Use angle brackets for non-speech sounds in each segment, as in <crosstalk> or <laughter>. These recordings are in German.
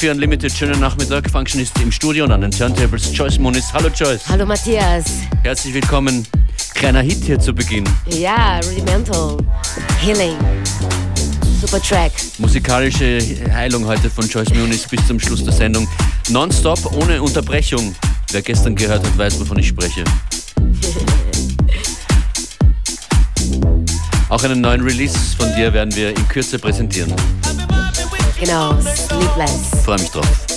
FM4 Unlimited, schönen Nachmittag. Functionist im Studio und an den Turntables Joyce Muniz. Hallo Joyce. Hallo Matthias. Herzlich willkommen. Kleiner Hit hier zu Beginn. Ja, Rudimental. Healing. Super Track. Musikalische Heilung heute von Joyce Muniz bis zum Schluss der Sendung. Nonstop, ohne Unterbrechung. Wer gestern gehört hat, weiß, wovon ich spreche. <laughs> Auch einen neuen Release von dir werden wir in Kürze präsentieren. Genau, Sleepless. Freue mich drauf.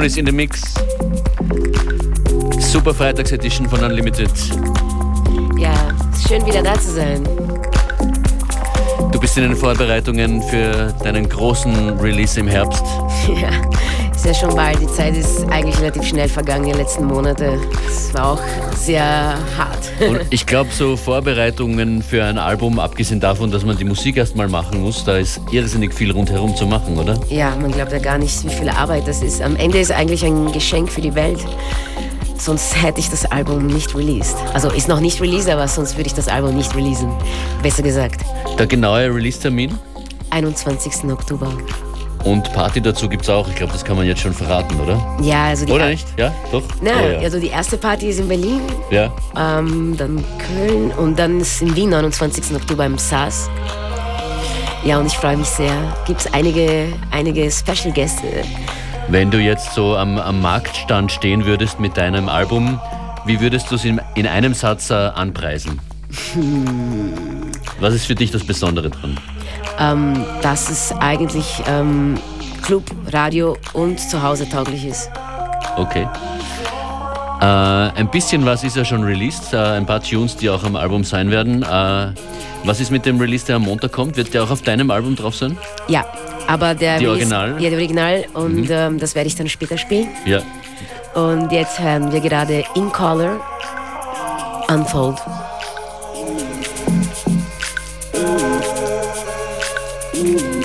Moon ist in the Mix. Super Freitags-Edition von Unlimited. Ja, schön wieder da zu sein. Du bist in den Vorbereitungen für deinen großen Release im Herbst. <laughs> Ja, ist ja schon bald. Die Zeit ist eigentlich relativ schnell vergangen, die letzten Monate. Es war auch sehr hart. Und ich glaube, so Vorbereitungen für ein Album, abgesehen davon, dass man die Musik erstmal machen muss, da ist irrsinnig viel rundherum zu machen, oder? Ja, man glaubt ja gar nicht, wie viel Arbeit das ist. Am Ende ist eigentlich ein Geschenk für die Welt. Sonst hätte ich das Album nicht released. Also ist noch nicht released, aber sonst würde ich das Album nicht releasen. Besser gesagt. Der genaue Release-Termin 21. Oktober. Und Party dazu gibt es auch. Ich glaube, das kann man jetzt schon verraten, oder? Ja, also die Oder nicht? Ja, doch? Na, Oh, ja. also die erste Party ist in Berlin, ja. ähm, dann Köln und dann ist in Wien 29. Oktober im SAS. Ja, und ich freue mich sehr. Gibt es einige, einige Special Gäste. Wenn du jetzt so am, am Marktstand stehen würdest mit deinem Album, wie würdest du es in, in einem Satz äh, anpreisen? <laughs> Was ist für dich das Besondere dran? Ähm, dass es eigentlich ähm, Club, Radio und zu Hause tauglich ist. Okay. Äh, ein bisschen was ist ja schon released, äh, ein paar Tunes, die auch am Album sein werden. Äh, was ist mit dem Release, der am Montag kommt? Wird der auch auf deinem Album drauf sein? Ja, aber der Die Release- Original? Mhm. Ja, die Original und ähm, das werde ich dann später spielen. Ja. Und jetzt hören wir gerade In Color Unfold. you.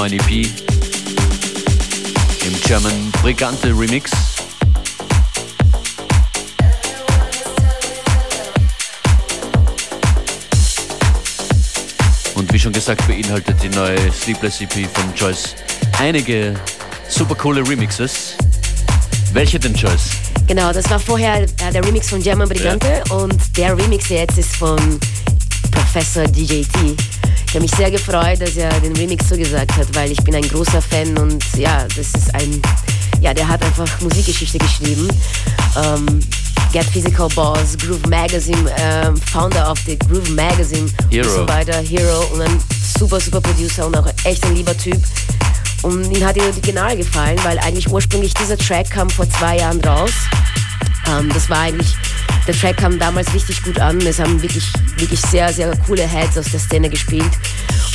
Brandneuen EP im German Brigante Remix. Und wie schon gesagt, beinhaltet die neue Sleepless EP von Joyce einige super coole Remixes. Welche denn, Joyce? Genau, das war vorher äh, der Remix von German Brigante und der Remix jetzt ist von Professor DJT. Ich habe mich sehr gefreut, dass er den Remix zugesagt hat, weil ich bin ein großer Fan und ja, das ist ein, ja, der hat einfach Musikgeschichte geschrieben. Ähm, Get Physical Boss, Groove Magazine, ähm, Founder of the Groove Magazine Hero. und so weiter, Hero und ein super, super Producer und auch echt ein lieber Typ. Und ihm hat die Original gefallen, weil eigentlich ursprünglich dieser Track kam vor zwei Jahren raus. Ähm, das war eigentlich, der Track kam damals richtig gut an. Es haben wirklich, wirklich sehr, sehr coole Heads aus der Szene gespielt.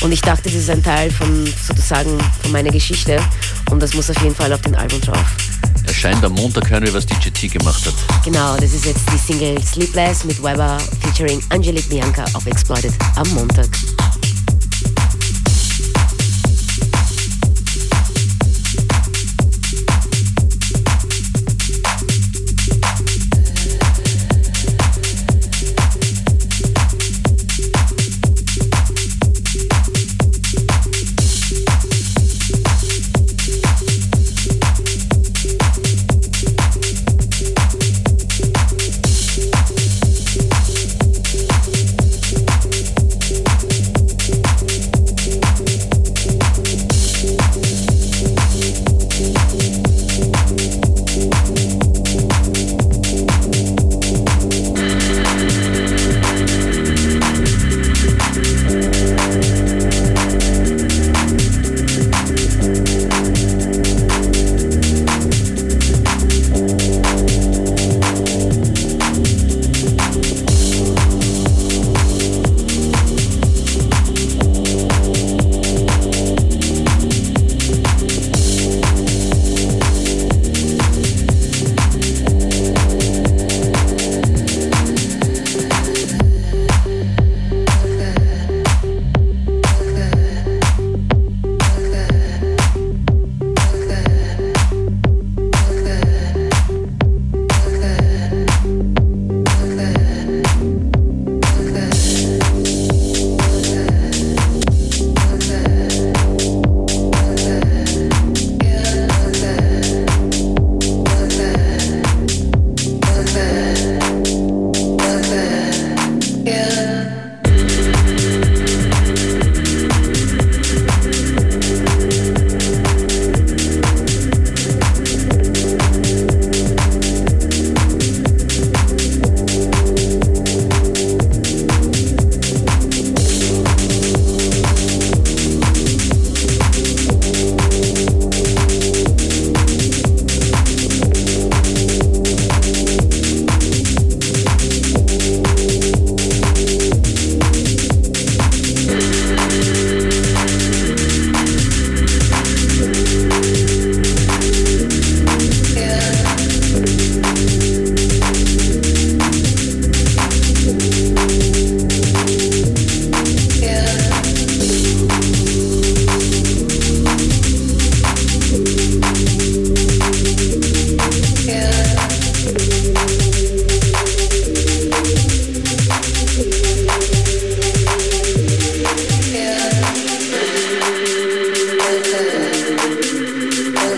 Und ich dachte, das ist ein Teil von sozusagen von meiner Geschichte. Und das muss auf jeden Fall auf den Album drauf. Erscheint am Montag, hören wir, was DJT gemacht hat. Genau, das ist jetzt die Single Sleepless mit Weber featuring Angelique Bianca auf Exploited am Montag.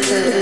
对对对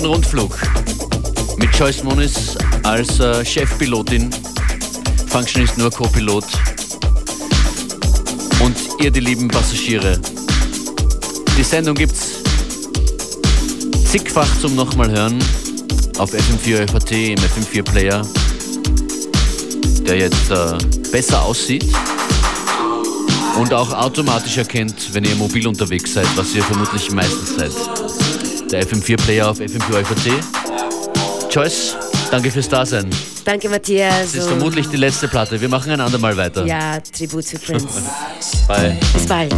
für Rundflug. Mit Joyce Moniz als äh, Chefpilotin, Functionist nur Co-Pilot und ihr die lieben Passagiere. Die Sendung gibt's zigfach zum nochmal hören auf FM4 FAT im FM4 Player, der jetzt äh, besser aussieht und auch automatisch erkennt, wenn ihr mobil unterwegs seid, was ihr vermutlich meistens seid. Der FM4 Player auf FM4 FAT. Joyce, danke fürs Dasein. Danke, Matthias. Das ist vermutlich die letzte Platte. Wir machen ein andermal weiter. Ja, Tribut zu Prince. <laughs> Bye. Bis bald.